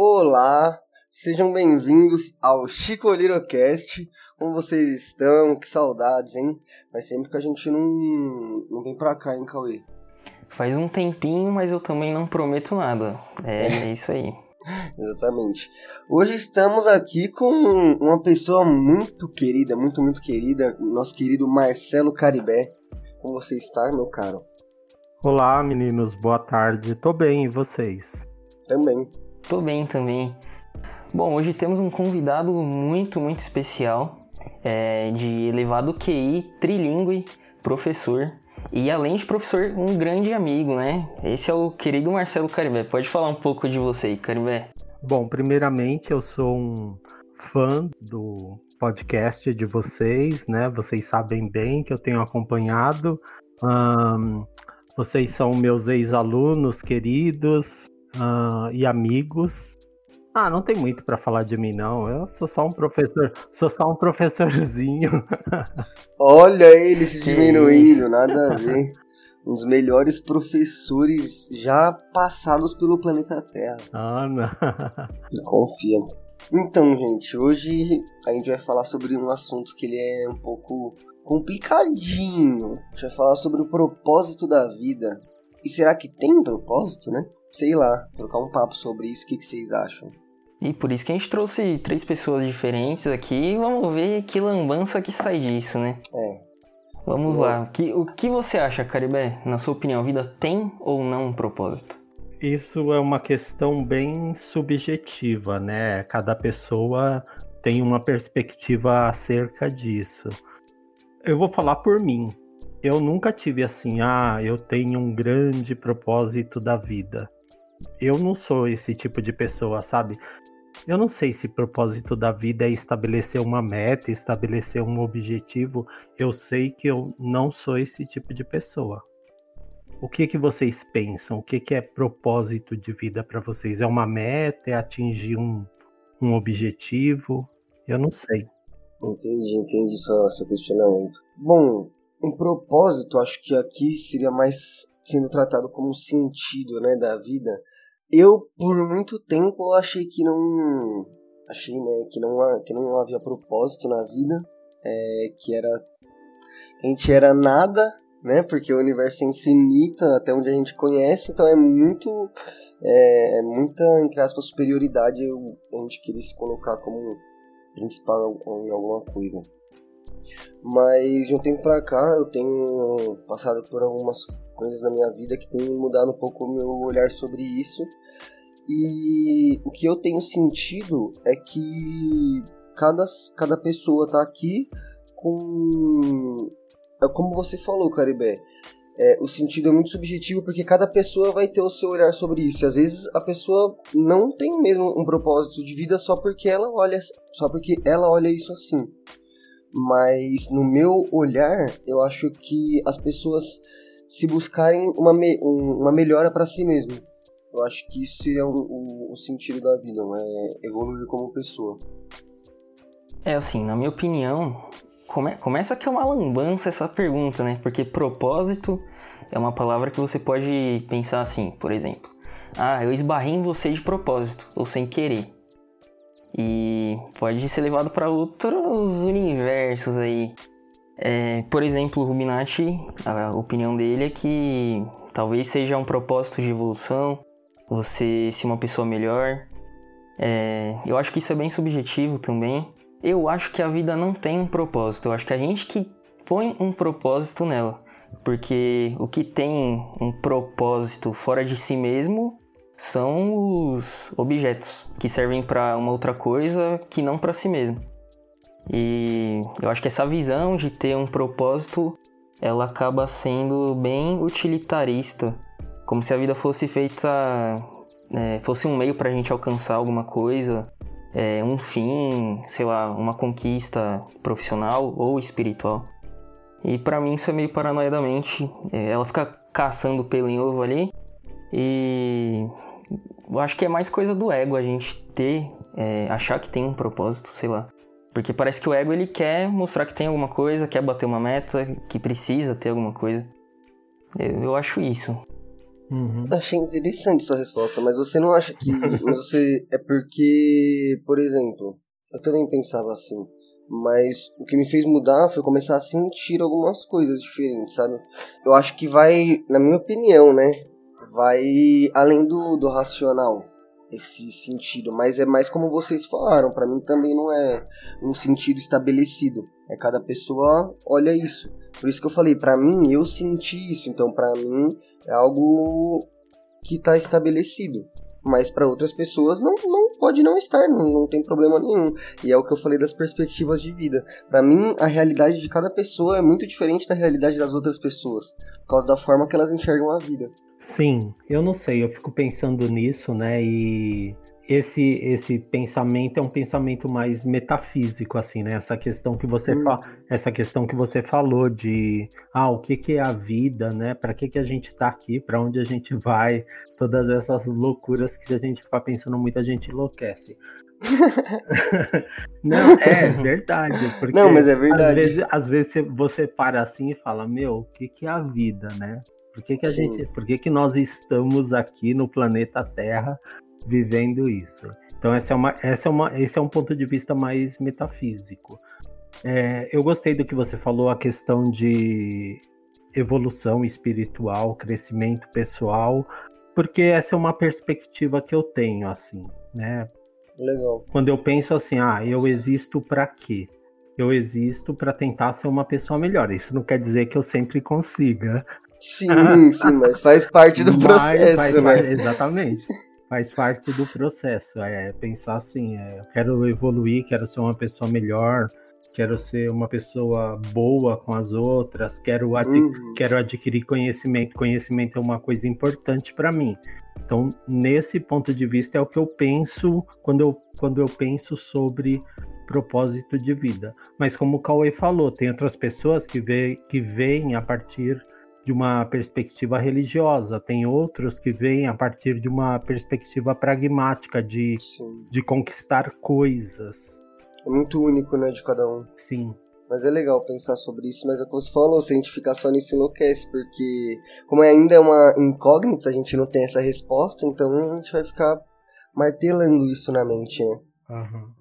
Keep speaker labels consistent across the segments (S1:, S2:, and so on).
S1: Olá, sejam bem-vindos ao Chico Lirocast. Como vocês estão? Que saudades, hein? Faz tempo que a gente não, não vem pra cá, hein, Cauê?
S2: Faz um tempinho, mas eu também não prometo nada. É, é isso aí.
S1: Exatamente. Hoje estamos aqui com uma pessoa muito querida, muito, muito querida, nosso querido Marcelo Caribé. Como você está, meu caro?
S3: Olá, meninos, boa tarde. Tô bem, e vocês?
S1: Também.
S2: Tô bem também. Bom, hoje temos um convidado muito, muito especial, é, de elevado QI, trilingue, professor, e além de professor, um grande amigo, né? Esse é o querido Marcelo Caribé. Pode falar um pouco de você, Caribé?
S3: Bom, primeiramente eu sou um fã do podcast de vocês, né? Vocês sabem bem que eu tenho acompanhado. Um, vocês são meus ex-alunos queridos uh, e amigos. Ah, não tem muito para falar de mim, não. Eu sou só um professor, sou só um professorzinho.
S1: Olha ele se diminuindo, nada a ver. Um dos melhores professores já passados pelo planeta Terra.
S3: Ah, não.
S1: Confia. Então, gente, hoje a gente vai falar sobre um assunto que ele é um pouco complicadinho. A gente vai falar sobre o propósito da vida. E será que tem propósito, né? Sei lá, trocar um papo sobre isso, o que, que vocês acham?
S2: E por isso que a gente trouxe três pessoas diferentes aqui vamos ver que lambança que sai disso, né?
S1: É.
S2: Vamos lá. Que, o que você acha, Caribé? Na sua opinião, a vida tem ou não um propósito?
S3: Isso é uma questão bem subjetiva, né? Cada pessoa tem uma perspectiva acerca disso. Eu vou falar por mim. Eu nunca tive assim, ah, eu tenho um grande propósito da vida. Eu não sou esse tipo de pessoa, sabe? Eu não sei se o propósito da vida é estabelecer uma meta, estabelecer um objetivo. Eu sei que eu não sou esse tipo de pessoa. O que que vocês pensam? O que que é propósito de vida para vocês? É uma meta? É atingir um, um objetivo? Eu não sei.
S1: Entendi, entendi seu, seu questionamento. Bom, um propósito, acho que aqui seria mais sendo tratado como um sentido, né, da vida. Eu, por muito tempo, achei que não. Achei, né, que não, que não havia propósito na vida. É, que era. A gente era nada, né? Porque o universo é infinito, até onde a gente conhece, então é muito. É, é muita, entre aspas, superioridade a gente querer se colocar como principal em alguma coisa. Mas de um tempo pra cá eu tenho passado por algumas coisas na minha vida que tem mudado um pouco o meu olhar sobre isso. E o que eu tenho sentido é que cada, cada pessoa tá aqui com. É como você falou, Caribé. É, o sentido é muito subjetivo porque cada pessoa vai ter o seu olhar sobre isso. E às vezes a pessoa não tem mesmo um propósito de vida só porque ela olha, só porque ela olha isso assim. Mas no meu olhar, eu acho que as pessoas se buscarem uma, me uma melhora para si mesmo. Eu acho que isso seria o, o, o sentido da vida, é evoluir como pessoa.
S2: É assim, na minha opinião, come começa que é uma lambança essa pergunta, né? Porque propósito é uma palavra que você pode pensar assim, por exemplo. Ah, eu esbarrei em você de propósito, ou sem querer. E pode ser levado para outros universos aí. É, por exemplo, o Ruminati, a opinião dele é que talvez seja um propósito de evolução, você ser uma pessoa melhor. É, eu acho que isso é bem subjetivo também. Eu acho que a vida não tem um propósito, eu acho que a gente que põe um propósito nela. Porque o que tem um propósito fora de si mesmo são os objetos que servem para uma outra coisa que não para si mesmo. E eu acho que essa visão de ter um propósito, ela acaba sendo bem utilitarista, como se a vida fosse feita, é, fosse um meio para a gente alcançar alguma coisa, é, um fim, sei lá, uma conquista profissional ou espiritual. E para mim isso é meio paranoia da mente. É, ela fica caçando pelo em ovo ali. E eu acho que é mais coisa do ego a gente ter, é, achar que tem um propósito, sei lá. Porque parece que o ego ele quer mostrar que tem alguma coisa, quer bater uma meta, que precisa ter alguma coisa. Eu, eu acho isso.
S3: Uhum.
S1: Achei interessante sua resposta, mas você não acha que. mas você. É porque, por exemplo, eu também pensava assim. Mas o que me fez mudar foi começar a sentir algumas coisas diferentes, sabe? Eu acho que vai, na minha opinião, né? Vai além do, do racional esse sentido, mas é mais como vocês falaram, para mim também não é um sentido estabelecido. É cada pessoa olha isso. Por isso que eu falei, para mim eu senti isso, então para mim é algo que tá estabelecido. Mas para outras pessoas não, não pode não estar, não, não tem problema nenhum. E é o que eu falei das perspectivas de vida. Para mim, a realidade de cada pessoa é muito diferente da realidade das outras pessoas, por causa da forma que elas enxergam a vida.
S3: Sim, eu não sei, eu fico pensando nisso, né? E esse esse pensamento é um pensamento mais metafísico, assim, né? Essa questão que você hum. fa... essa questão que você falou de ah, o que, que é a vida, né? Para que, que a gente está aqui? Para onde a gente vai? Todas essas loucuras que a gente fica pensando muito, a gente enlouquece. não, é verdade. Porque
S1: não, mas é verdade.
S3: Às vezes, às vezes você para assim e fala, meu, o que, que é a vida, né? Por que, que a Sim. gente, por que, que nós estamos aqui no planeta Terra vivendo isso? Então essa é uma, essa é uma, esse é um ponto de vista mais metafísico. É, eu gostei do que você falou, a questão de evolução espiritual, crescimento pessoal, porque essa é uma perspectiva que eu tenho, assim, né?
S1: Legal.
S3: Quando eu penso assim, ah, eu existo para quê? Eu existo para tentar ser uma pessoa melhor. Isso não quer dizer que eu sempre consiga,
S1: Sim, sim, mas faz parte do processo, faz, né?
S3: Parte, exatamente. Faz parte do processo. É pensar assim, é, eu quero evoluir, quero ser uma pessoa melhor, quero ser uma pessoa boa com as outras, quero, uhum. quero adquirir conhecimento. Conhecimento é uma coisa importante para mim. Então, nesse ponto de vista, é o que eu penso quando eu, quando eu penso sobre propósito de vida. Mas como o Cauê falou, tem outras pessoas que, vê, que veem a partir de uma perspectiva religiosa, tem outros que vêm a partir de uma perspectiva pragmática de, de conquistar coisas.
S1: É muito único, né, de cada um.
S3: Sim.
S1: Mas é legal pensar sobre isso, mas é como você falou, se a gente ficar só nisso enlouquece, porque como ainda é uma incógnita, a gente não tem essa resposta, então a gente vai ficar martelando isso na mente, né?
S3: Uhum.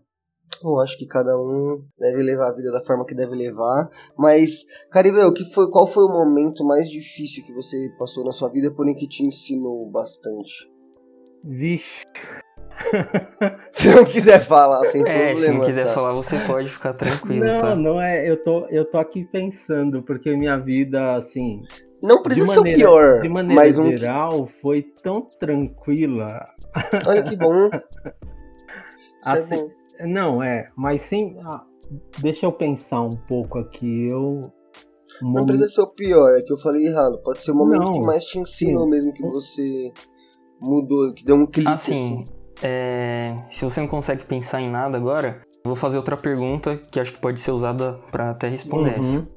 S1: Eu acho que cada um deve levar a vida da forma que deve levar. Mas, Caribel, que foi, qual foi o momento mais difícil que você passou na sua vida, porém que te ensinou bastante?
S3: Vixe.
S1: se não quiser falar, sem
S2: é,
S1: problema.
S2: Se não quiser tá? falar, você pode ficar tranquilo.
S3: Não,
S2: tá?
S3: não é. Eu tô, eu tô aqui pensando, porque minha vida, assim.
S1: Não precisa ser o pior.
S3: De maneira mas um... geral, foi tão tranquila.
S1: Olha que bom.
S3: assim, é bom. Não, é, mas sim. Ah, deixa eu pensar um pouco aqui. Eu.
S1: Não precisa ser o pior, é que eu falei errado. Pode ser o momento não, que mais te ensinou sim. mesmo que você mudou, que deu um clique.
S2: Assim, assim. É... se você não consegue pensar em nada agora, eu vou fazer outra pergunta que acho que pode ser usada para até responder uhum. essa.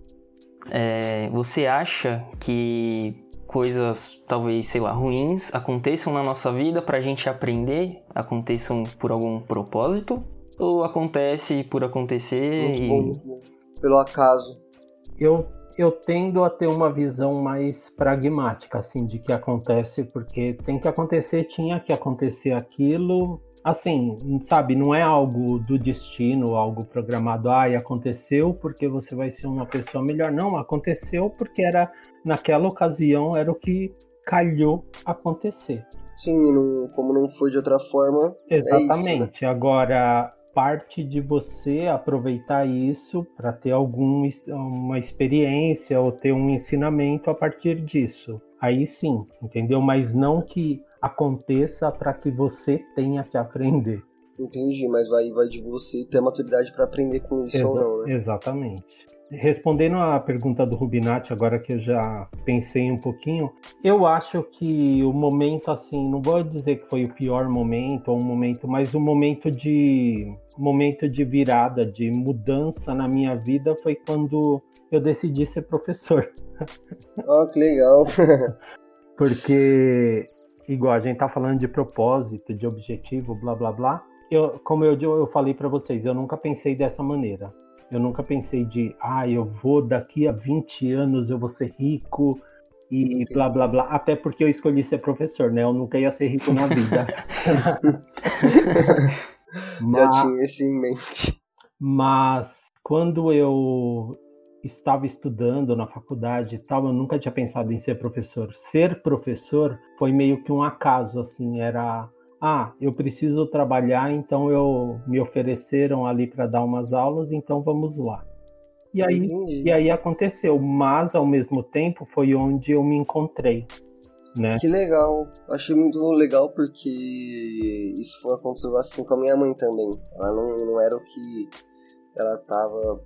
S2: É... Você acha que coisas, talvez, sei lá, ruins aconteçam na nossa vida para a gente aprender, aconteçam por algum propósito? Ou acontece por acontecer e... bom,
S1: pelo acaso?
S3: Eu eu tendo a ter uma visão mais pragmática, assim, de que acontece porque tem que acontecer, tinha que acontecer aquilo. Assim, sabe, não é algo do destino, algo programado, ah, e aconteceu porque você vai ser uma pessoa melhor. Não, aconteceu porque era, naquela ocasião, era o que calhou acontecer.
S1: Sim, não, como não foi de outra forma.
S3: Exatamente.
S1: É isso, né?
S3: Agora, parte de você aproveitar isso para ter alguma uma experiência ou ter um ensinamento a partir disso. Aí sim, entendeu? Mas não que aconteça para que você tenha que aprender.
S1: Entendi, mas vai, vai de você ter maturidade para aprender com isso Exa ou não, né?
S3: Exatamente. Respondendo à pergunta do Rubinati, agora que eu já pensei um pouquinho, eu acho que o momento, assim, não vou dizer que foi o pior momento ou um momento, mas o um momento de momento de virada, de mudança na minha vida foi quando eu decidi ser professor.
S1: Oh, que legal!
S3: Porque, igual a gente tá falando de propósito, de objetivo, blá blá blá, eu, como eu, eu falei para vocês, eu nunca pensei dessa maneira. Eu nunca pensei de, ah, eu vou daqui a 20 anos, eu vou ser rico e blá blá blá. Até porque eu escolhi ser professor, né? Eu nunca ia ser rico na vida.
S1: mas, Já tinha isso em mente.
S3: Mas quando eu estava estudando na faculdade e tal, eu nunca tinha pensado em ser professor. Ser professor foi meio que um acaso, assim, era ah, eu preciso trabalhar, então eu me ofereceram ali para dar umas aulas, então vamos lá. E aí, e aí aconteceu, mas ao mesmo tempo foi onde eu me encontrei. Né?
S1: Que legal, achei muito legal porque isso foi aconteceu assim com a minha mãe também. Ela não, não era o que ela tava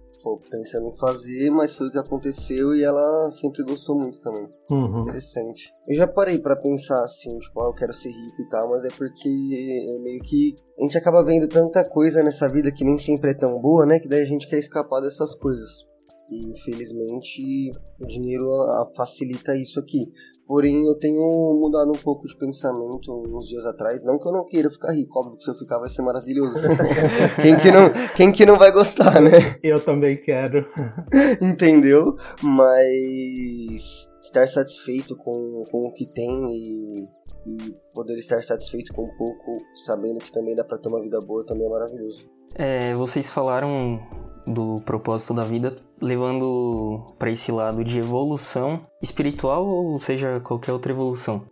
S1: pensando em fazer, mas foi o que aconteceu e ela sempre gostou muito também.
S3: Uhum.
S1: Interessante. Eu já parei para pensar assim, tipo, ah, eu quero ser rico e tal, mas é porque é meio que a gente acaba vendo tanta coisa nessa vida que nem sempre é tão boa, né? Que daí a gente quer escapar dessas coisas. E infelizmente o dinheiro facilita isso aqui. Porém, eu tenho mudado um pouco de pensamento uns dias atrás. Não que eu não queira ficar rico, óbvio que se eu ficar vai ser maravilhoso. quem, que não, quem que não vai gostar, né?
S3: Eu também quero.
S1: Entendeu? Mas estar satisfeito com, com o que tem e, e poder estar satisfeito com um pouco, sabendo que também dá pra ter uma vida boa, também é maravilhoso.
S2: É, vocês falaram do propósito da vida, levando para esse lado de evolução espiritual ou seja qualquer outra evolução.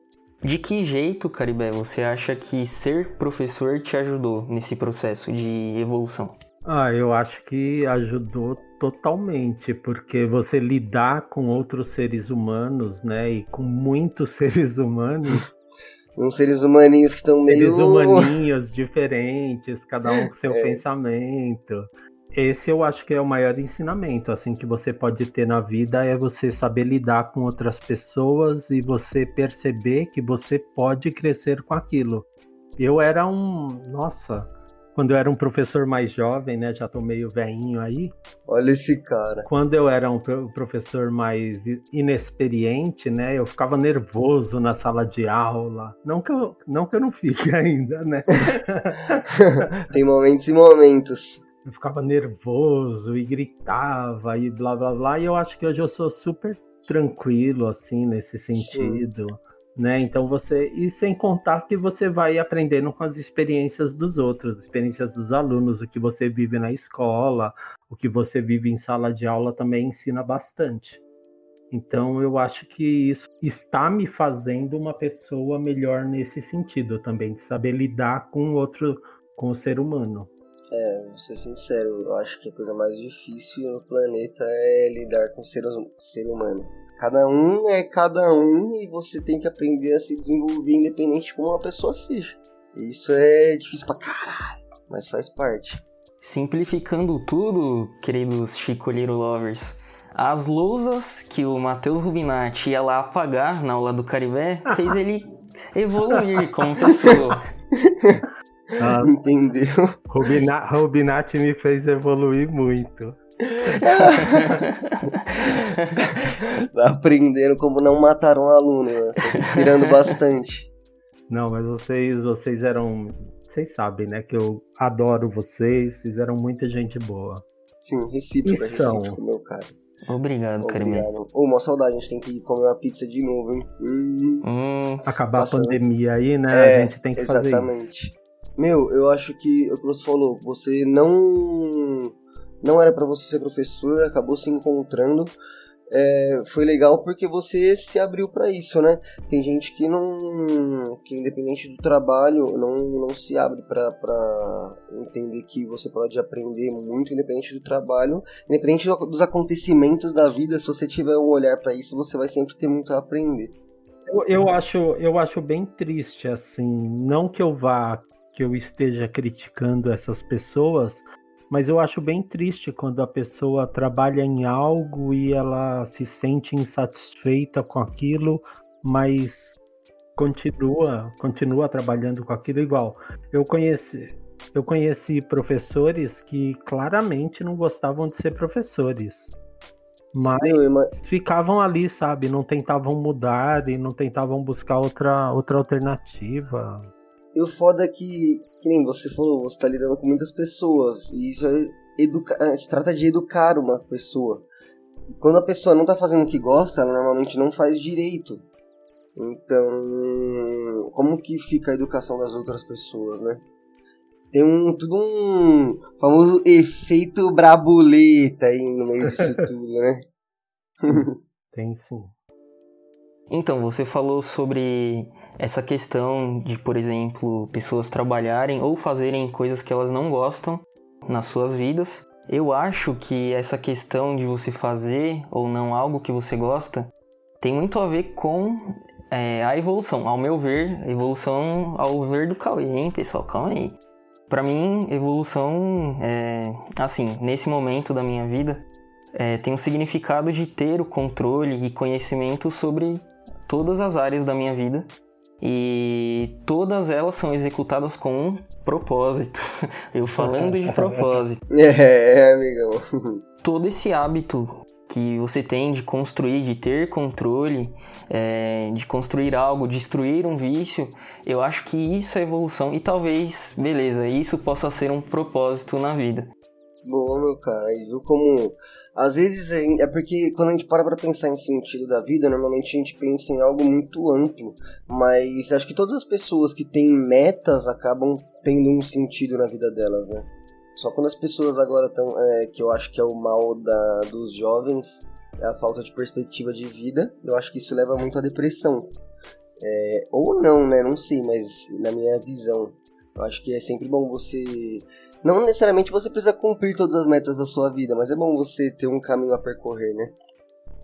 S2: De que jeito, Caribé, você acha que ser professor te ajudou nesse processo de evolução?
S3: Ah, eu acho que ajudou totalmente, porque você lidar com outros seres humanos, né, e com muitos seres humanos,
S1: uns seres humaninhos que estão meio.
S3: Seres humaninhos diferentes, cada um com seu é. pensamento. Esse eu acho que é o maior ensinamento, assim, que você pode ter na vida é você saber lidar com outras pessoas e você perceber que você pode crescer com aquilo. Eu era um, nossa, quando eu era um professor mais jovem, né, já tô meio velhinho aí.
S1: Olha esse cara.
S3: Quando eu era um professor mais inexperiente, né, eu ficava nervoso na sala de aula. Não que eu não, que eu não fique ainda, né?
S1: Tem momentos e momentos
S3: eu ficava nervoso e gritava e blá blá blá. E eu acho que hoje eu sou super tranquilo, assim, nesse sentido. Sim. Né? Então você. E sem contar que você vai aprendendo com as experiências dos outros, experiências dos alunos, o que você vive na escola, o que você vive em sala de aula também ensina bastante. Então eu acho que isso está me fazendo uma pessoa melhor nesse sentido também, de saber lidar com o outro, com o ser humano.
S1: É, vou ser sincero, eu acho que a coisa mais difícil no planeta é lidar com o ser, ser humano. Cada um é cada um e você tem que aprender a se desenvolver independente de como uma pessoa seja. Isso é difícil pra caralho, mas faz parte.
S2: Simplificando tudo, queridos Chico Little Lovers, as lousas que o Matheus Rubinati ia lá apagar na aula do Caribé fez ele evoluir como pessoa.
S1: Ah, Entendeu?
S3: Rubina, Rubinati me fez evoluir muito.
S1: tá aprendendo como não matar um aluno, né? Inspirando bastante.
S3: Não, mas vocês, vocês eram. Vocês sabem, né? Que eu adoro vocês, vocês eram muita gente boa.
S1: Sim, recíproco, recíproco, meu cara.
S2: Obrigado, Carimé.
S1: Ô, oh, uma saudade, a gente tem que comer uma pizza de novo, hein? Hum,
S3: hum, Acabar passando. a pandemia aí, né? É, a gente tem que exatamente. fazer isso.
S1: Meu, eu acho que é o que você falou, você não não era para você ser professor, acabou se encontrando. É, foi legal porque você se abriu para isso, né? Tem gente que não, que independente do trabalho, não, não se abre para entender que você pode aprender muito independente do trabalho, independente dos acontecimentos da vida. Se você tiver um olhar para isso, você vai sempre ter muito a aprender.
S3: Eu, eu, acho, eu acho bem triste, assim, não que eu vá que eu esteja criticando essas pessoas, mas eu acho bem triste quando a pessoa trabalha em algo e ela se sente insatisfeita com aquilo, mas continua, continua trabalhando com aquilo igual. Eu conheci, eu conheci professores que claramente não gostavam de ser professores. Mas ficavam ali, sabe? Não tentavam mudar e não tentavam buscar outra, outra alternativa.
S1: E o foda é que, que nem você falou, você tá lidando com muitas pessoas. E isso é educa... É, se trata de educar uma pessoa. E quando a pessoa não tá fazendo o que gosta, ela normalmente não faz direito. Então, como que fica a educação das outras pessoas, né? Tem um tudo um famoso efeito brabuleta aí no meio disso tudo, né?
S3: Tem sim.
S2: Então, você falou sobre essa questão de, por exemplo, pessoas trabalharem ou fazerem coisas que elas não gostam nas suas vidas. Eu acho que essa questão de você fazer ou não algo que você gosta tem muito a ver com é, a evolução. Ao meu ver, evolução ao ver do Cauê, hein, pessoal? Calma aí. Para mim, evolução, é, assim, nesse momento da minha vida, é, tem um significado de ter o controle e conhecimento sobre todas as áreas da minha vida e todas elas são executadas com um propósito. Eu falando de propósito.
S1: É, amigão.
S2: Todo esse hábito que você tem de construir, de ter controle, é, de construir algo, destruir um vício, eu acho que isso é evolução e talvez, beleza, isso possa ser um propósito na vida.
S1: Boa, meu cara, e viu como às vezes é, é porque quando a gente para pra pensar em sentido da vida, normalmente a gente pensa em algo muito amplo, mas acho que todas as pessoas que têm metas acabam tendo um sentido na vida delas, né? Só quando as pessoas agora estão, é, que eu acho que é o mal da, dos jovens, é a falta de perspectiva de vida, eu acho que isso leva muito à depressão. É, ou não, né? Não sei, mas na minha visão, eu acho que é sempre bom você não necessariamente você precisa cumprir todas as metas da sua vida, mas é bom você ter um caminho a percorrer, né?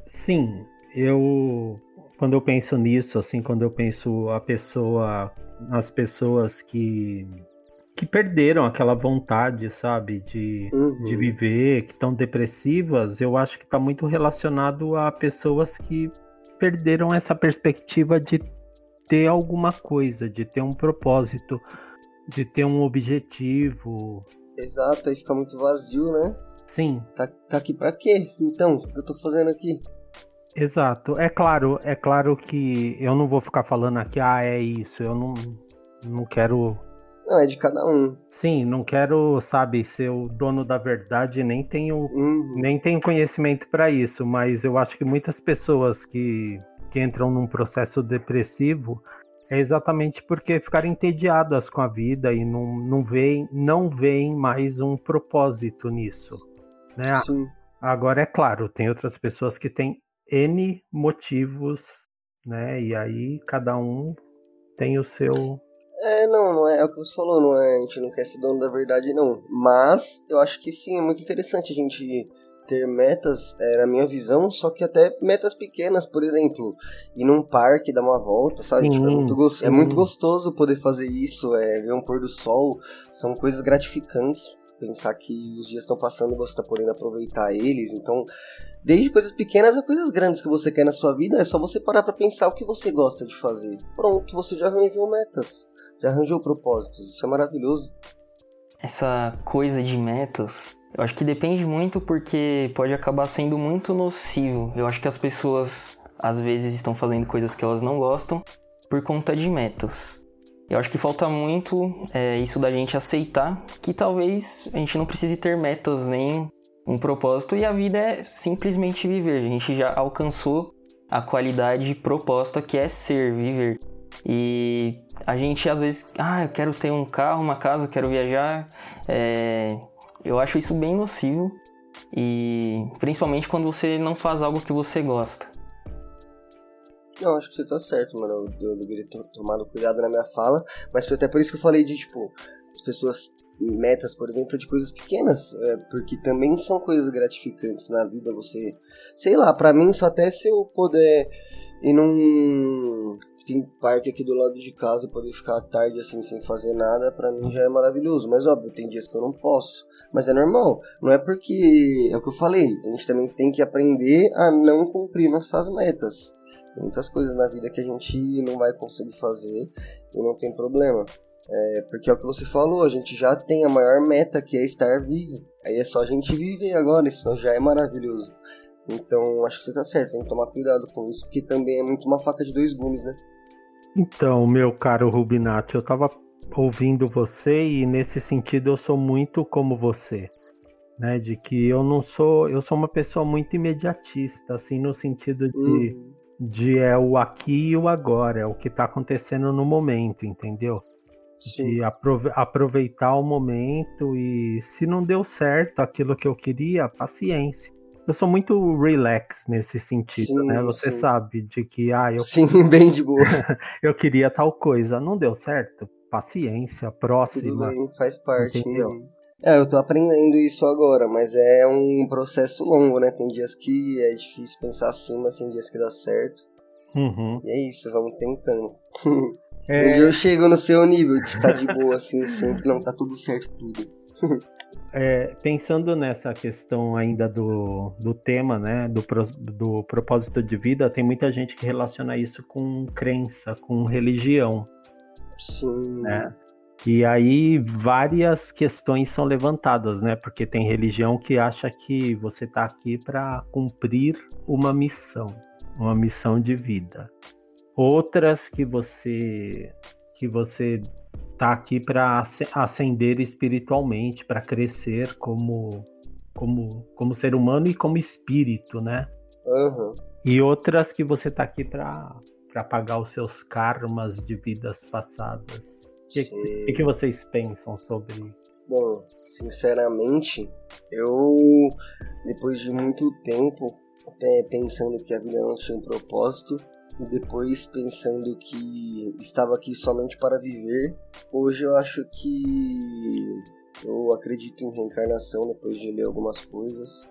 S3: Sim, eu quando eu penso nisso, assim, quando eu penso a pessoa, as pessoas que que perderam aquela vontade, sabe, de, uhum. de viver, que estão depressivas, eu acho que está muito relacionado a pessoas que perderam essa perspectiva de ter alguma coisa, de ter um propósito, de ter um objetivo.
S1: Exato, aí fica muito vazio, né?
S3: Sim.
S1: Tá, tá aqui pra quê? Então, o que eu tô fazendo aqui?
S3: Exato. É claro, é claro que eu não vou ficar falando aqui, ah, é isso. Eu não, não quero.
S1: Não, é de cada um.
S3: Sim, não quero, sabe, ser o dono da verdade, nem tenho, uhum. nem tenho conhecimento para isso, mas eu acho que muitas pessoas que, que entram num processo depressivo, é exatamente porque ficaram entediadas com a vida e não, não, veem, não veem mais um propósito nisso. Né? Sim. Agora, é claro, tem outras pessoas que têm N motivos, né? E aí cada um tem o seu.
S1: É, não, não é, é o que você falou, não é, a gente não quer ser dono da verdade, não. Mas eu acho que sim, é muito interessante a gente ter metas, é, na minha visão, só que até metas pequenas, por exemplo, ir num parque, dar uma volta, sabe? Sim, tipo, é, muito gostoso, é muito gostoso poder fazer isso, é, ver um pôr do sol, são coisas gratificantes. Pensar que os dias estão passando e você está podendo aproveitar eles. Então, desde coisas pequenas a coisas grandes que você quer na sua vida, é só você parar para pensar o que você gosta de fazer. Pronto, você já arranjou metas, já arranjou propósitos. Isso é maravilhoso.
S2: Essa coisa de metas eu acho que depende muito porque pode acabar sendo muito nocivo. Eu acho que as pessoas às vezes estão fazendo coisas que elas não gostam por conta de metas. Eu acho que falta muito é, isso da gente aceitar que talvez a gente não precise ter metas nem um propósito e a vida é simplesmente viver. A gente já alcançou a qualidade proposta que é ser, viver. E a gente às vezes, ah, eu quero ter um carro, uma casa, quero viajar, é, eu acho isso bem nocivo e principalmente quando você não faz algo que você gosta.
S1: Eu acho que você tá certo, mano. Eu, eu deveria ter tomado cuidado na minha fala, mas foi até por isso que eu falei de, tipo, as pessoas metas, por exemplo, de coisas pequenas, é, porque também são coisas gratificantes na vida. Você, sei lá, para mim, só até se eu puder ir num tem parque aqui do lado de casa, poder ficar tarde assim sem fazer nada, para mim já é maravilhoso. Mas óbvio, tem dias que eu não posso. Mas é normal. Não é porque. É o que eu falei. A gente também tem que aprender a não cumprir nossas metas. Tem muitas coisas na vida que a gente não vai conseguir fazer e não tem problema. É, porque é o que você falou, a gente já tem a maior meta que é estar vivo. Aí é só a gente viver agora, isso já é maravilhoso. Então acho que você tá certo, tem que tomar cuidado com isso, porque também é muito uma faca de dois gumes, né?
S3: Então, meu caro Rubinati, eu tava ouvindo você e nesse sentido eu sou muito como você. né? De que eu não sou, eu sou uma pessoa muito imediatista, assim, no sentido de, uhum. de é o aqui e o agora, é o que está acontecendo no momento, entendeu? Sim. De aproveitar o momento e se não deu certo aquilo que eu queria, paciência. Eu sou muito relax nesse sentido, sim, né? Você sim. sabe de que ah, eu
S1: Sim, bem de boa.
S3: eu queria tal coisa, não deu certo. Paciência, próxima.
S1: Tudo bem, faz parte. Entendeu? Né? É, eu tô aprendendo isso agora, mas é um processo longo, né? Tem dias que é difícil pensar assim, mas tem dias que dá certo.
S3: Uhum.
S1: E é isso, vamos tentando. É... Um dia eu chego no seu nível de estar tá de boa, assim, sempre não tá tudo certo tudo.
S3: É, pensando nessa questão ainda do, do tema, né, do, do propósito de vida, tem muita gente que relaciona isso com crença, com religião.
S1: Sim.
S3: Né? E aí várias questões são levantadas, né? Porque tem religião que acha que você está aqui para cumprir uma missão, uma missão de vida. Outras que você que você tá aqui para ascender espiritualmente, para crescer como como como ser humano e como espírito, né?
S1: Uhum.
S3: E outras que você tá aqui para pagar os seus karmas de vidas passadas. O que, que, vocês pensam sobre?
S1: Bom, sinceramente, eu depois de muito tempo até pensando que a vida não tinha um propósito e depois pensando que estava aqui somente para viver, hoje eu acho que eu acredito em reencarnação depois de ler algumas coisas.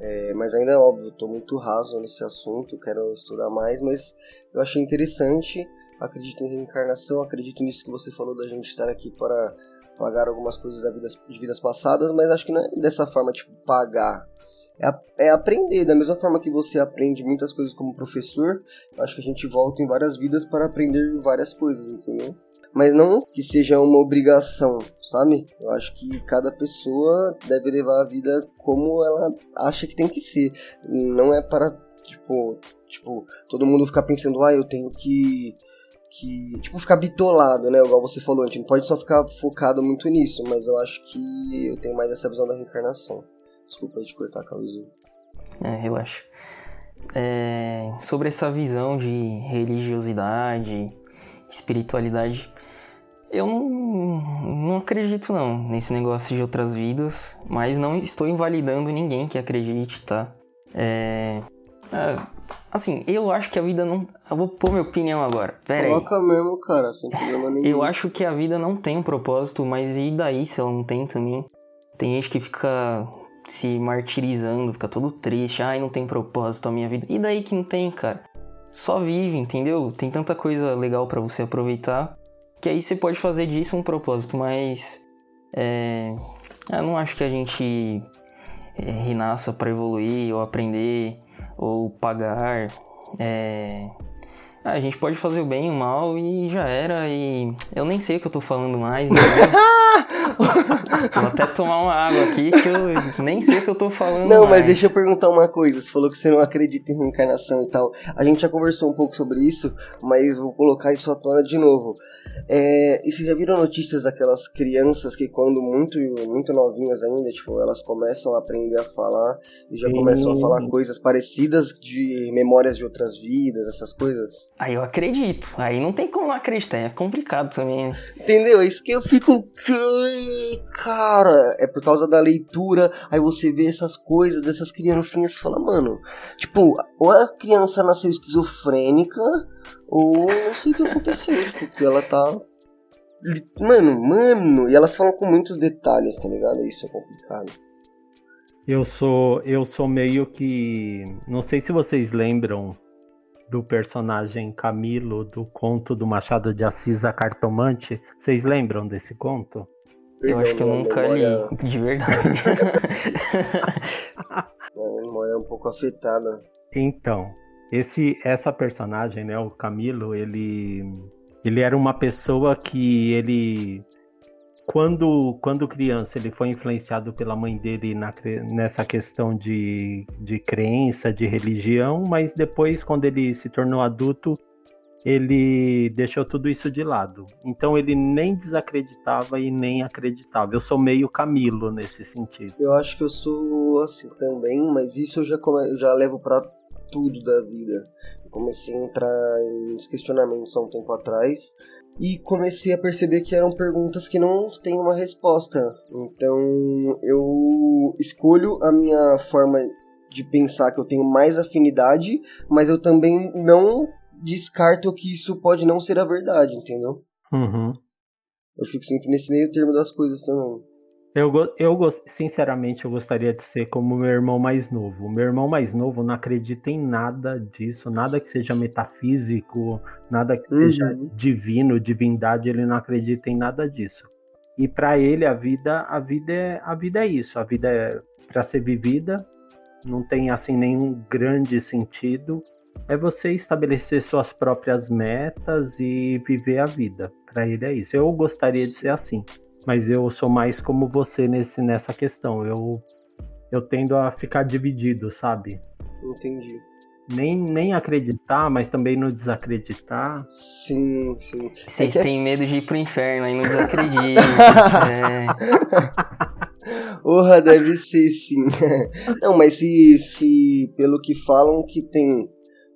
S1: É, mas ainda é óbvio, estou muito raso nesse assunto, quero estudar mais, mas eu achei interessante acredito em reencarnação, acredito nisso que você falou da gente estar aqui para pagar algumas coisas da vida, de vidas passadas, mas acho que não é dessa forma, tipo, pagar. É, é aprender, da mesma forma que você aprende muitas coisas como professor, acho que a gente volta em várias vidas para aprender várias coisas, entendeu? Mas não que seja uma obrigação, sabe? Eu acho que cada pessoa deve levar a vida como ela acha que tem que ser. Não é para, tipo, tipo todo mundo ficar pensando, ah, eu tenho que que, tipo, ficar bitolado, né? Igual você falou, a gente não pode só ficar focado muito nisso, mas eu acho que eu tenho mais essa visão da reencarnação. Desculpa aí de cortar, Carlosinho.
S2: É, relaxa. É, sobre essa visão de religiosidade, espiritualidade, eu não, não acredito não nesse negócio de outras vidas, mas não estou invalidando ninguém que acredite, tá? É, é, assim, eu acho que a vida não. Eu vou pôr minha opinião agora. Pera
S1: Coloca aí. mesmo, cara, sem problema nenhum.
S2: Eu acho que a vida não tem um propósito, mas e daí se ela não tem também? Tem gente que fica se martirizando, fica todo triste. Ai, não tem propósito a minha vida. E daí que não tem, cara? Só vive, entendeu? Tem tanta coisa legal para você aproveitar que aí você pode fazer disso um propósito, mas. É. Eu não acho que a gente é, renasça para evoluir ou aprender ou pagar. É... A gente pode fazer o bem e o mal e já era. E eu nem sei o que eu tô falando mais. Né? Vou até tomar uma água aqui que eu nem sei o que eu tô falando.
S1: Não,
S2: mais.
S1: mas deixa eu perguntar uma coisa. Você falou que você não acredita em reencarnação e tal. A gente já conversou um pouco sobre isso, mas vou colocar isso à tona de novo. É, e vocês já viram notícias daquelas crianças que quando muito, muito novinhas ainda, tipo, elas começam a aprender a falar e já Sim. começam a falar coisas parecidas de memórias de outras vidas, essas coisas?
S2: Aí eu acredito. Aí não tem como não acreditar, é complicado também.
S1: Entendeu? É isso que eu fico. Cara, é por causa da leitura, aí você vê essas coisas dessas criancinhas e fala, mano, tipo, ou a criança nasceu esquizofrênica ou não sei o que aconteceu, porque ela tá. Mano, mano, e elas falam com muitos detalhes, tá ligado? Isso é complicado.
S3: Eu sou, eu sou meio que, não sei se vocês lembram do personagem Camilo do conto do Machado de Assis a Cartomante. Vocês lembram desse conto?
S2: Eu acho que eu nunca memória... li, de verdade.
S1: a memória é um pouco afetada.
S3: Então, esse, essa personagem, né, o Camilo, ele, ele era uma pessoa que ele, quando, quando criança, ele foi influenciado pela mãe dele na, nessa questão de, de crença, de religião, mas depois, quando ele se tornou adulto, ele deixou tudo isso de lado. Então ele nem desacreditava e nem acreditava. Eu sou meio Camilo nesse sentido.
S1: Eu acho que eu sou assim também, mas isso eu já, come... já levo para tudo da vida. Eu comecei a entrar em questionamentos há um tempo atrás e comecei a perceber que eram perguntas que não têm uma resposta. Então eu escolho a minha forma de pensar que eu tenho mais afinidade, mas eu também não descarto que isso pode não ser a verdade, entendeu?
S3: Uhum.
S1: Eu fico sempre nesse meio termo das coisas também.
S3: Eu, eu, sinceramente, eu gostaria de ser como meu irmão mais novo. Meu irmão mais novo não acredita em nada disso, nada que seja metafísico, nada que uhum. seja divino, divindade, ele não acredita em nada disso. E para ele a vida, a vida é, a vida é isso, a vida é para ser vivida, não tem assim nenhum grande sentido. É você estabelecer suas próprias metas e viver a vida. Para ele é isso. Eu gostaria de ser assim. Mas eu sou mais como você nesse, nessa questão. Eu, eu tendo a ficar dividido, sabe?
S1: Entendi.
S3: Nem, nem acreditar, mas também não desacreditar.
S1: Sim, sim.
S2: Vocês é têm é... medo de ir pro inferno, aí não desacreditam. é.
S1: Porra, deve ser sim. Não, mas se, se pelo que falam que tem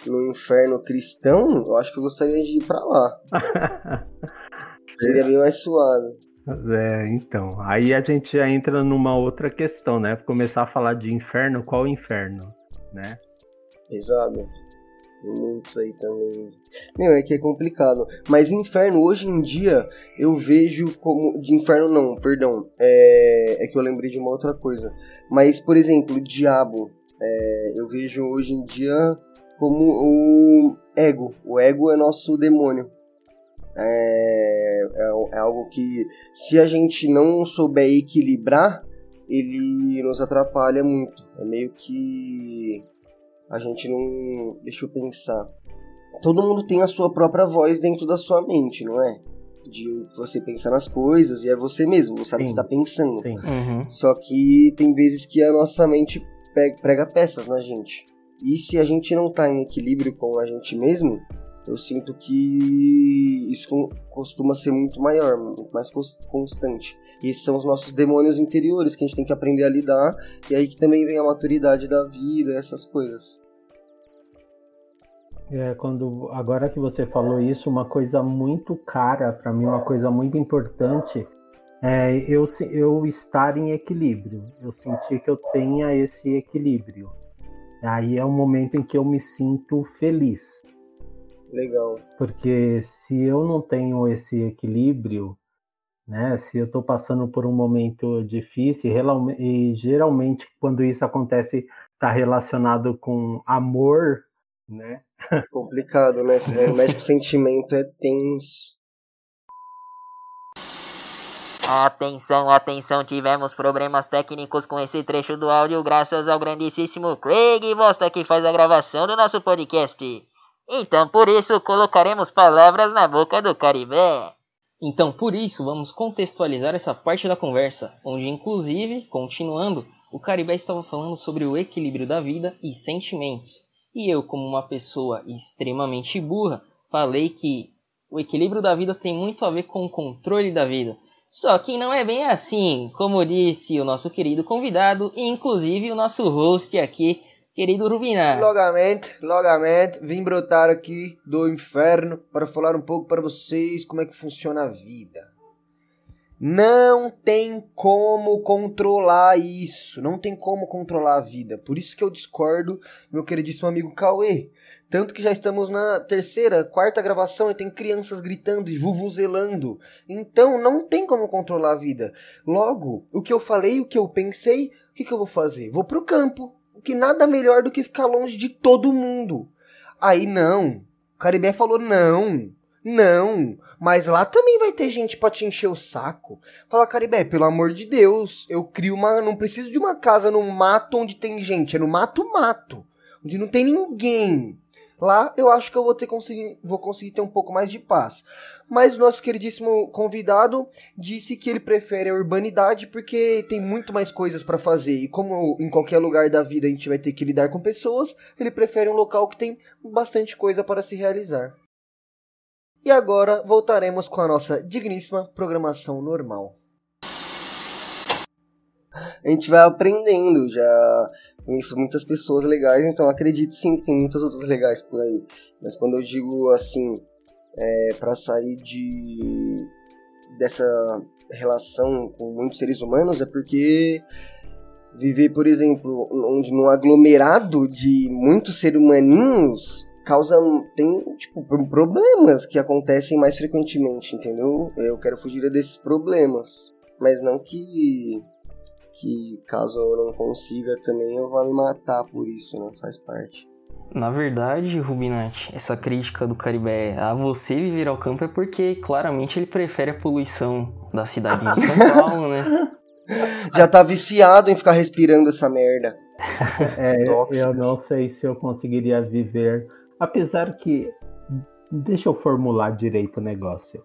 S1: no inferno cristão, eu acho que eu gostaria de ir pra lá. Seria bem mais suave.
S3: É, então. Aí a gente já entra numa outra questão, né? Começar a falar de inferno, qual inferno, né?
S1: Exato. Tem muitos aí também. Meu, é que é complicado. Mas inferno, hoje em dia, eu vejo como. De inferno não, perdão. É, é que eu lembrei de uma outra coisa. Mas, por exemplo, diabo. É, eu vejo hoje em dia como o ego. O ego é nosso demônio. É, é, é, algo que, se a gente não souber equilibrar, ele nos atrapalha muito. É meio que a gente não. Deixa eu pensar. Todo mundo tem a sua própria voz dentro da sua mente, não é? De você pensar nas coisas e é você mesmo, você sabe o que está pensando.
S2: Uhum.
S1: Só que tem vezes que a nossa mente prega peças na gente. E se a gente não está em equilíbrio com a gente mesmo, eu sinto que isso costuma ser muito maior, muito mais constante. E esses são os nossos demônios interiores que a gente tem que aprender a lidar, e aí que também vem a maturidade da vida, essas coisas.
S3: É, quando agora que você falou isso, uma coisa muito cara para mim, uma coisa muito importante é eu, eu estar em equilíbrio. Eu sentir que eu tenha esse equilíbrio. Aí é o momento em que eu me sinto feliz.
S1: Legal.
S3: Porque se eu não tenho esse equilíbrio, né, se eu estou passando por um momento difícil, e geralmente quando isso acontece está relacionado com amor, né?
S1: Complicado, né? O médico sentimento é tenso.
S4: Atenção, atenção, tivemos problemas técnicos com esse trecho do áudio graças ao grandíssimo Craig Bosta que faz a gravação do nosso podcast. Então por isso colocaremos palavras na boca do Caribé.
S2: Então por isso vamos contextualizar essa parte da conversa, onde inclusive, continuando, o Caribé estava falando sobre o equilíbrio da vida e sentimentos. E eu, como uma pessoa extremamente burra, falei que o equilíbrio da vida tem muito a ver com o controle da vida. Só que não é bem assim, como disse o nosso querido convidado e inclusive o nosso host aqui, querido Rubinar.
S1: Logamente, logamente, vim brotar aqui do inferno para falar um pouco para vocês como é que funciona a vida. Não tem como controlar isso, não tem como controlar a vida. Por isso que eu discordo, meu queridíssimo amigo Cauê. Tanto que já estamos na terceira, quarta gravação e tem crianças gritando e vuvuzelando. Então não tem como controlar a vida. Logo, o que eu falei, o que eu pensei, o que, que eu vou fazer? Vou pro campo que nada melhor do que ficar longe de todo mundo. Aí não. O Caribé falou não. Não, mas lá também vai ter gente para te encher o saco. Fala, Caribé, pelo amor de Deus, eu crio uma. Não preciso de uma casa no mato onde tem gente, é no mato-mato, onde não tem ninguém. Lá eu acho que eu vou, ter conseguir, vou conseguir ter um pouco mais de paz. Mas o nosso queridíssimo convidado disse que ele prefere a urbanidade porque tem muito mais coisas para fazer. E como em qualquer lugar da vida a gente vai ter que lidar com pessoas, ele prefere um local que tem bastante coisa para se realizar. E agora voltaremos com a nossa digníssima programação normal. A gente vai aprendendo, já conheço muitas pessoas legais, então acredito sim que tem muitas outras legais por aí. Mas quando eu digo assim, é, para sair de dessa relação com muitos seres humanos, é porque viver, por exemplo, onde num aglomerado de muitos seres humaninhos causa tem tipo problemas que acontecem mais frequentemente, entendeu? Eu quero fugir desses problemas, mas não que que caso eu não consiga também eu vá me matar por isso, não faz parte.
S2: Na verdade, Rubinati, essa crítica do Caribé a você viver ao campo é porque claramente ele prefere a poluição da cidade de São Paulo, né?
S1: Já tá viciado em ficar respirando essa merda.
S3: É, eu não sei se eu conseguiria viver. Apesar que. Deixa eu formular direito o negócio.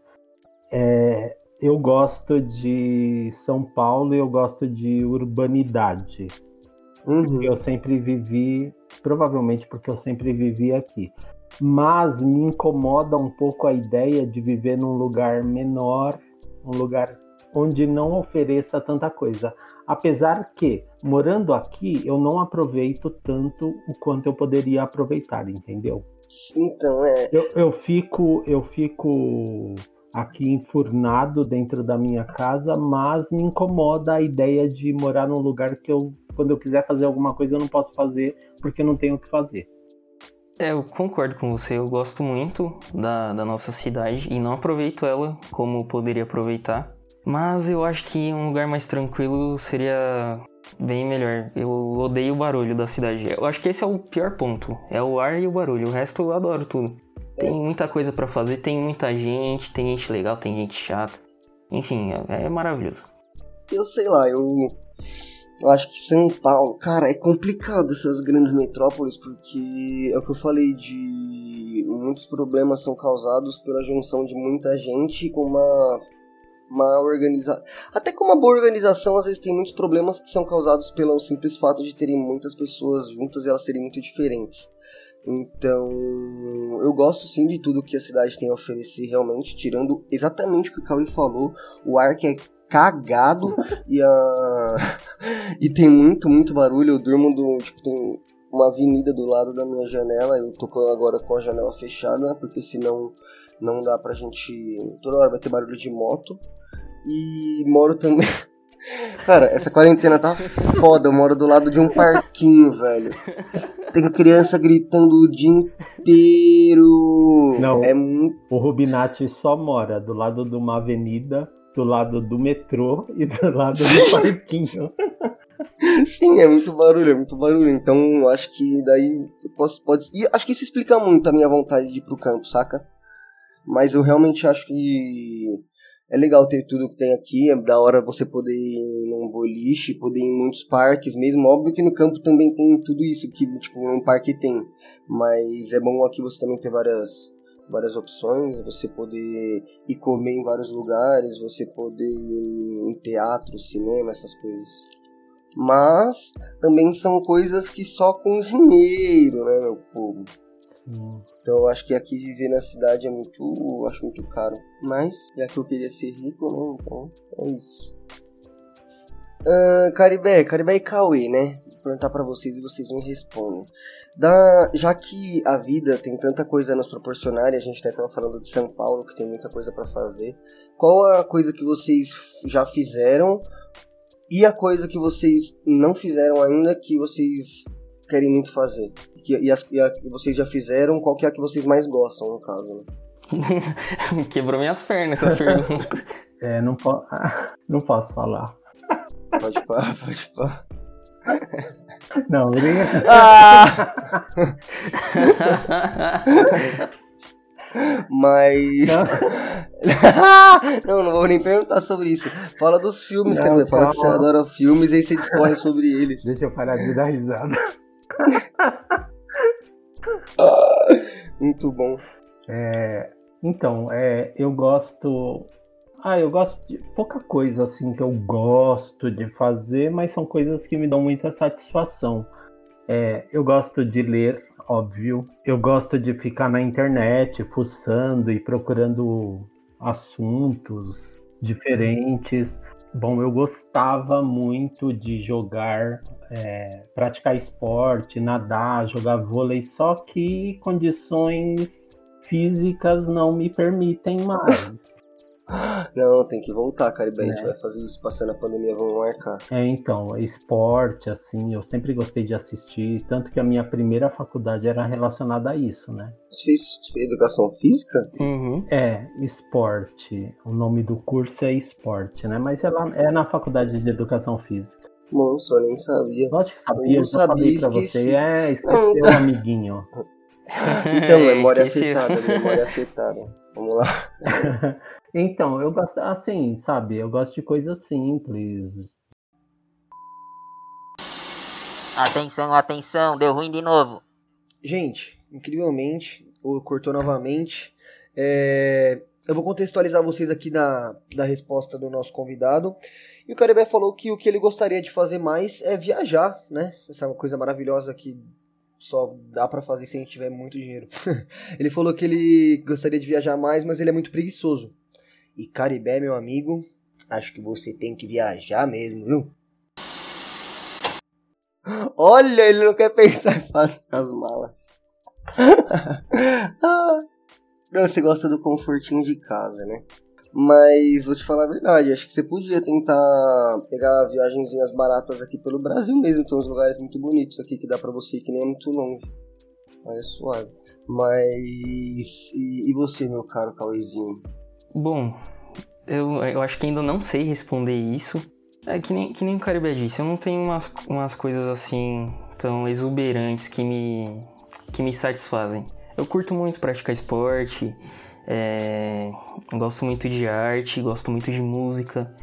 S3: É, eu gosto de São Paulo e eu gosto de urbanidade. Uhum. Eu sempre vivi, provavelmente porque eu sempre vivi aqui. Mas me incomoda um pouco a ideia de viver num lugar menor, um lugar onde não ofereça tanta coisa. Apesar que, morando aqui, eu não aproveito tanto o quanto eu poderia aproveitar, entendeu?
S1: Então, é.
S3: Eu, eu fico. Eu fico aqui enfurnado dentro da minha casa, mas me incomoda a ideia de morar num lugar que eu, quando eu quiser fazer alguma coisa, eu não posso fazer porque eu não tenho o que fazer.
S2: É, eu concordo com você. Eu gosto muito da, da nossa cidade e não aproveito ela como poderia aproveitar. Mas eu acho que um lugar mais tranquilo seria bem melhor. Eu odeio o barulho da cidade. Eu acho que esse é o pior ponto. É o ar e o barulho. O resto eu adoro tudo. Tem muita coisa para fazer, tem muita gente, tem gente legal, tem gente chata. Enfim, é, é maravilhoso.
S1: Eu sei lá, eu eu acho que São Paulo, cara, é complicado essas grandes metrópoles porque é o que eu falei de muitos problemas são causados pela junção de muita gente com uma uma organização. Até com uma boa organização, às vezes tem muitos problemas que são causados pelo simples fato de terem muitas pessoas juntas e elas serem muito diferentes. Então, eu gosto sim de tudo que a cidade tem a oferecer, realmente, tirando exatamente o que o Cauê falou, o ar que é cagado e a e tem muito, muito barulho. Eu durmo do, tipo, tem uma avenida do lado da minha janela, eu tô agora com a janela fechada, porque senão não dá pra gente. Toda hora vai ter barulho de moto. E moro também. Cara, essa quarentena tá foda. Eu moro do lado de um parquinho, velho. Tem criança gritando o dia inteiro.
S3: Não, é muito... o Rubinati só mora do lado de uma avenida, do lado do metrô e do lado do parquinho.
S1: Sim, é muito barulho, é muito barulho. Então, acho que daí eu posso, pode. E acho que isso explica muito a minha vontade de ir pro campo, saca? Mas eu realmente acho que é legal ter tudo que tem aqui, é da hora você poder ir num boliche, poder ir em muitos parques mesmo. Óbvio que no campo também tem tudo isso que tipo um parque tem, mas é bom aqui você também ter várias várias opções, você poder ir comer em vários lugares, você poder ir em teatro, cinema, essas coisas. Mas também são coisas que só com dinheiro, né, meu povo? Então eu acho que aqui viver na cidade é muito. acho muito caro. Mas, já que eu queria ser rico, né? Então é isso. Uh, Caribé, Caribé e Cauê, né? Vou perguntar para vocês e vocês me respondem. Da, já que a vida tem tanta coisa a nos proporcionar, e a gente até tava falando de São Paulo, que tem muita coisa para fazer, qual a coisa que vocês já fizeram e a coisa que vocês não fizeram ainda que vocês querem muito fazer? que, e, as, e a que vocês já fizeram, qual que é a que vocês mais gostam, no caso, né?
S2: Quebrou minhas pernas essa pergunta.
S3: É, não, po não posso falar.
S1: Pode pá, pode pá.
S3: Não, nem... ah!
S1: Mas. Não. não, vou nem perguntar sobre isso. Fala dos filmes, não, cara. Fala que você adora filmes e aí você discorre sobre eles.
S3: Deixa eu parar de dar risada.
S1: Muito bom.
S3: É, então, é, eu gosto. Ah, eu gosto de pouca coisa assim que eu gosto de fazer, mas são coisas que me dão muita satisfação. É, eu gosto de ler óbvio. Eu gosto de ficar na internet, fuçando e procurando assuntos diferentes. Bom, eu gostava muito de jogar, é, praticar esporte, nadar, jogar vôlei, só que condições físicas não me permitem mais.
S1: Não, tem que voltar, Caribe. A gente é. vai fazer isso passando a pandemia, vamos marcar.
S3: É, então, esporte, assim, eu sempre gostei de assistir, tanto que a minha primeira faculdade era relacionada a isso, né?
S1: Você fez, fez educação física?
S3: Uhum. É, esporte. O nome do curso é esporte, né? Mas ela é na faculdade de educação física.
S1: Nossa, eu nem sabia.
S3: Lógico que sabia, eu, eu sabia pra você. É, esqueceu, não. amiguinho.
S1: então, memória afetada, memória afetada. Vamos lá.
S3: então, eu gosto, assim, sabe, eu gosto de coisas simples.
S4: Atenção, atenção, deu ruim de novo.
S1: Gente, incrivelmente, ou cortou novamente. É, eu vou contextualizar vocês aqui da, da resposta do nosso convidado. E o Caribé falou que o que ele gostaria de fazer mais é viajar, né? Essa é uma coisa maravilhosa que só dá para fazer se a gente tiver muito dinheiro. ele falou que ele gostaria de viajar mais, mas ele é muito preguiçoso. E Caribé, meu amigo, acho que você tem que viajar mesmo, viu? Olha, ele não quer pensar em fazer as malas. ah, você gosta do confortinho de casa, né? Mas vou te falar a verdade, acho que você podia tentar pegar viagenzinhas baratas aqui pelo Brasil mesmo. Tem uns lugares muito bonitos aqui que dá pra você que nem é muito longe. Mas é suave. Mas. E, e você, meu caro Cauêzinho?
S2: Bom, eu, eu acho que ainda não sei responder isso. É que nem, que nem o Caribe disse, eu não tenho umas, umas coisas assim tão exuberantes que me, que me satisfazem. Eu curto muito praticar esporte, é, gosto muito de arte, gosto muito de música.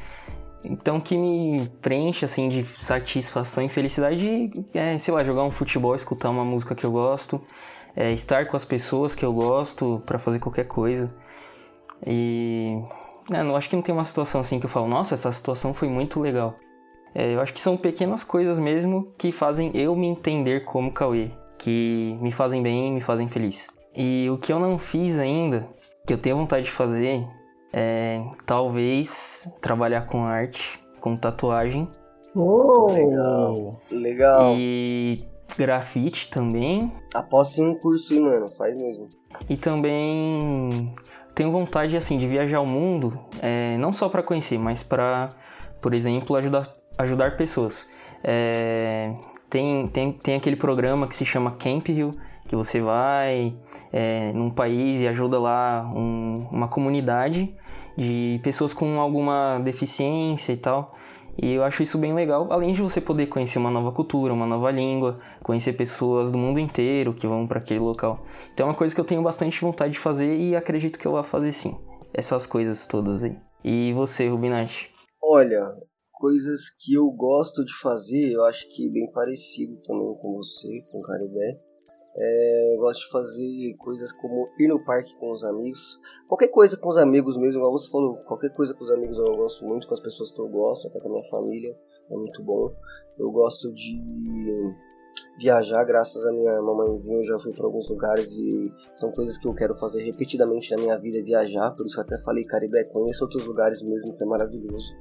S2: Então, o que me preenche assim de satisfação e felicidade é, sei lá, jogar um futebol, escutar uma música que eu gosto, é, estar com as pessoas que eu gosto para fazer qualquer coisa. E é, não acho que não tem uma situação assim que eu falo, nossa, essa situação foi muito legal. É, eu acho que são pequenas coisas mesmo que fazem eu me entender como Cauê, que me fazem bem e me fazem feliz. E o que eu não fiz ainda que eu tenho vontade de fazer é talvez trabalhar com arte, com tatuagem.
S1: Oh, legal. Legal.
S2: E grafite também.
S1: Aposto em um curso, mano. Faz mesmo.
S2: E também tenho vontade, assim, de viajar o mundo, é, não só para conhecer, mas para, por exemplo, ajudar, ajudar pessoas. É, tem, tem, tem aquele programa que se chama Camp Hill, que você vai é, num país e ajuda lá um, uma comunidade de pessoas com alguma deficiência e tal. E eu acho isso bem legal, além de você poder conhecer uma nova cultura, uma nova língua, conhecer pessoas do mundo inteiro que vão para aquele local. Então é uma coisa que eu tenho bastante vontade de fazer e acredito que eu vou fazer sim. Essas coisas todas aí. E você, Rubinati?
S1: Olha, coisas que eu gosto de fazer, eu acho que bem parecido também com você, com o Caribé. É, gosto de fazer coisas como ir no parque com os amigos. Qualquer coisa com os amigos mesmo, igual você falou, qualquer coisa com os amigos eu gosto muito, com as pessoas que eu gosto, até com a minha família, é muito bom. Eu gosto de viajar, graças à minha mamãezinha, eu já fui para alguns lugares e são coisas que eu quero fazer repetidamente na minha vida, viajar, por isso eu até falei, Caribe, conheça outros lugares mesmo, que é maravilhoso.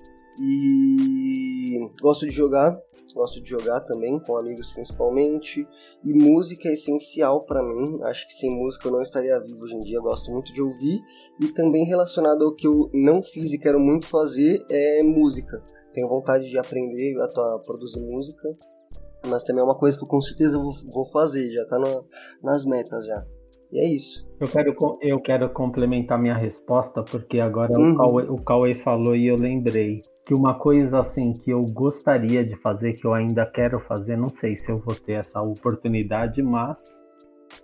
S1: E gosto de jogar, gosto de jogar também com amigos principalmente. E música é essencial para mim. Acho que sem música eu não estaria vivo hoje em dia. Gosto muito de ouvir e também relacionado ao que eu não fiz e quero muito fazer é música. Tenho vontade de aprender a produzir música, mas também é uma coisa que eu com certeza vou fazer. Já tá nas metas já. E é isso.
S3: Eu quero, eu quero complementar minha resposta, porque agora uhum. o, Cauê, o Cauê falou e eu lembrei que uma coisa assim que eu gostaria de fazer, que eu ainda quero fazer, não sei se eu vou ter essa oportunidade, mas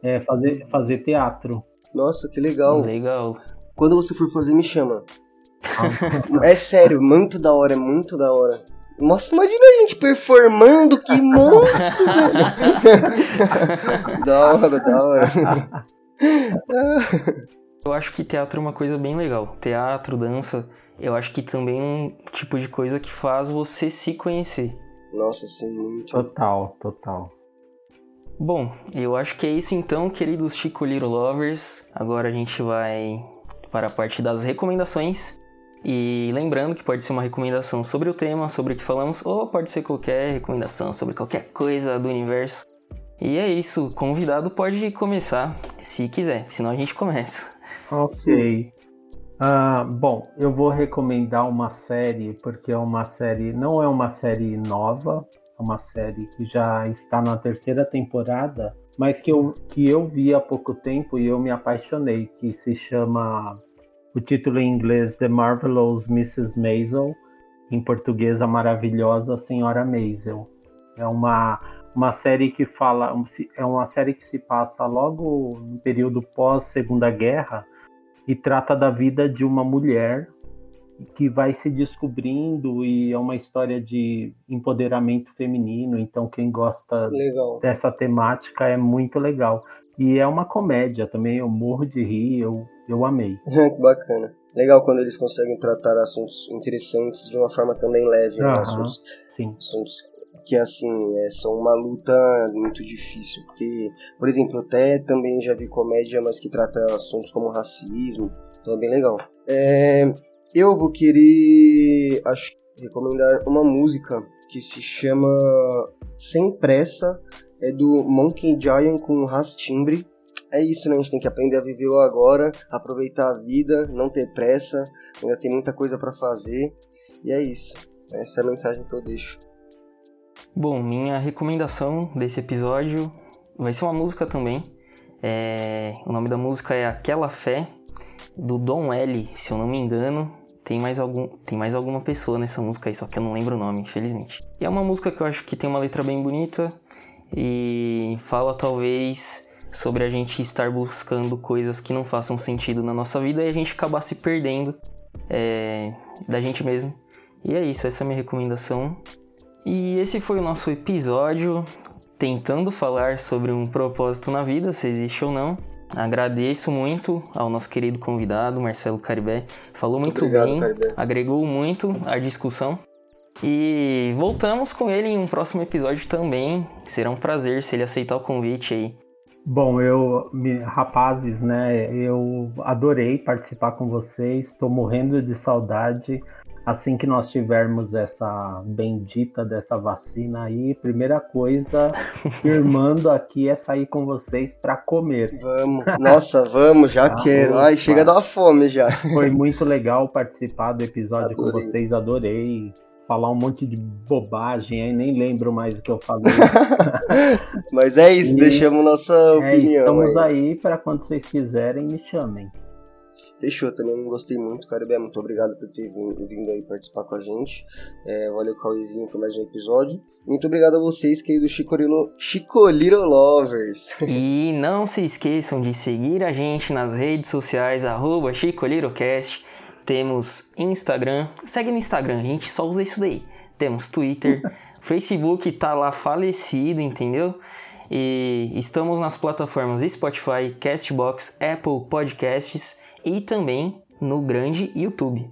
S3: é fazer, fazer teatro.
S1: Nossa, que legal.
S2: Legal.
S1: Quando você for fazer, me chama. é sério, muito da hora, é muito da hora. Nossa, imagina a gente performando, que monstro, da hora, da hora.
S2: Eu acho que teatro é uma coisa bem legal. Teatro, dança, eu acho que também é um tipo de coisa que faz você se conhecer.
S1: Nossa, sim, muito.
S3: Total, total.
S2: Bom, eu acho que é isso então, queridos Chico Little Lovers. Agora a gente vai para a parte das recomendações. E lembrando que pode ser uma recomendação sobre o tema, sobre o que falamos, ou pode ser qualquer recomendação sobre qualquer coisa do universo. E é isso, o convidado pode começar se quiser, senão a gente começa.
S3: Ok. Uh, bom, eu vou recomendar uma série, porque é uma série, não é uma série nova, é uma série que já está na terceira temporada, mas que eu, que eu vi há pouco tempo e eu me apaixonei, que se chama o título em inglês The Marvelous Mrs. Maisel, em português A Maravilhosa Senhora Maisel. É uma, uma série que fala, é uma série que se passa logo no período pós Segunda Guerra e trata da vida de uma mulher que vai se descobrindo e é uma história de empoderamento feminino. Então quem gosta
S1: legal.
S3: dessa temática é muito legal. E é uma comédia também, eu morro de rir, eu eu amei.
S1: que bacana. Legal quando eles conseguem tratar assuntos interessantes de uma forma também leve, né? Assuntos,
S3: sim.
S1: assuntos que, assim, é, são uma luta muito difícil. Porque, por exemplo, até também já vi comédia, mas que trata assuntos como racismo. Então é bem legal. É, eu vou querer acho, recomendar uma música que se chama Sem Pressa, é do Monkey Giant com Ras Timbre é isso, né? A gente tem que aprender a viver o agora, aproveitar a vida, não ter pressa, ainda tem muita coisa para fazer. E é isso. Essa é a mensagem que eu deixo.
S2: Bom, minha recomendação desse episódio vai ser uma música também. É... O nome da música é Aquela Fé, do Dom L, se eu não me engano. Tem mais, algum, tem mais alguma pessoa nessa música aí, só que eu não lembro o nome, infelizmente. E é uma música que eu acho que tem uma letra bem bonita e fala talvez sobre a gente estar buscando coisas que não façam sentido na nossa vida e a gente acabar se perdendo é, da gente mesmo. E é isso, essa é a minha recomendação. E esse foi o nosso episódio tentando falar sobre um propósito na vida, se existe ou não. Agradeço muito ao nosso querido convidado, Marcelo Caribé. Falou muito
S1: Obrigado,
S2: bem,
S1: Caribé.
S2: agregou muito à discussão. E voltamos com ele em um próximo episódio também. Será um prazer se ele aceitar o convite aí.
S3: Bom, eu, rapazes, né, eu adorei participar com vocês, estou morrendo de saudade. Assim que nós tivermos essa bendita dessa vacina aí, primeira coisa, firmando aqui é sair com vocês para comer.
S1: Vamos, nossa, vamos, já ah, quero. Opa. Ai, chega a dar fome já.
S3: Foi muito legal participar do episódio adorei. com vocês, adorei falar um monte de bobagem, aí nem lembro mais o que eu falei.
S1: Mas é isso, e deixamos nossa é, opinião.
S3: Estamos aí, aí para quando vocês quiserem, me chamem.
S1: Fechou, também gostei muito, Caribé. Muito obrigado por ter vindo aí participar com a gente. É, valeu, Cauêzinho, por mais um episódio. Muito obrigado a vocês, queridos Chicolino, Chicoliro Lovers.
S2: E não se esqueçam de seguir a gente nas redes sociais, arroba Chicolirocast temos Instagram. Segue no Instagram, a gente só usa isso daí. Temos Twitter, Facebook tá lá falecido, entendeu? E estamos nas plataformas Spotify, Castbox, Apple Podcasts e também no grande YouTube.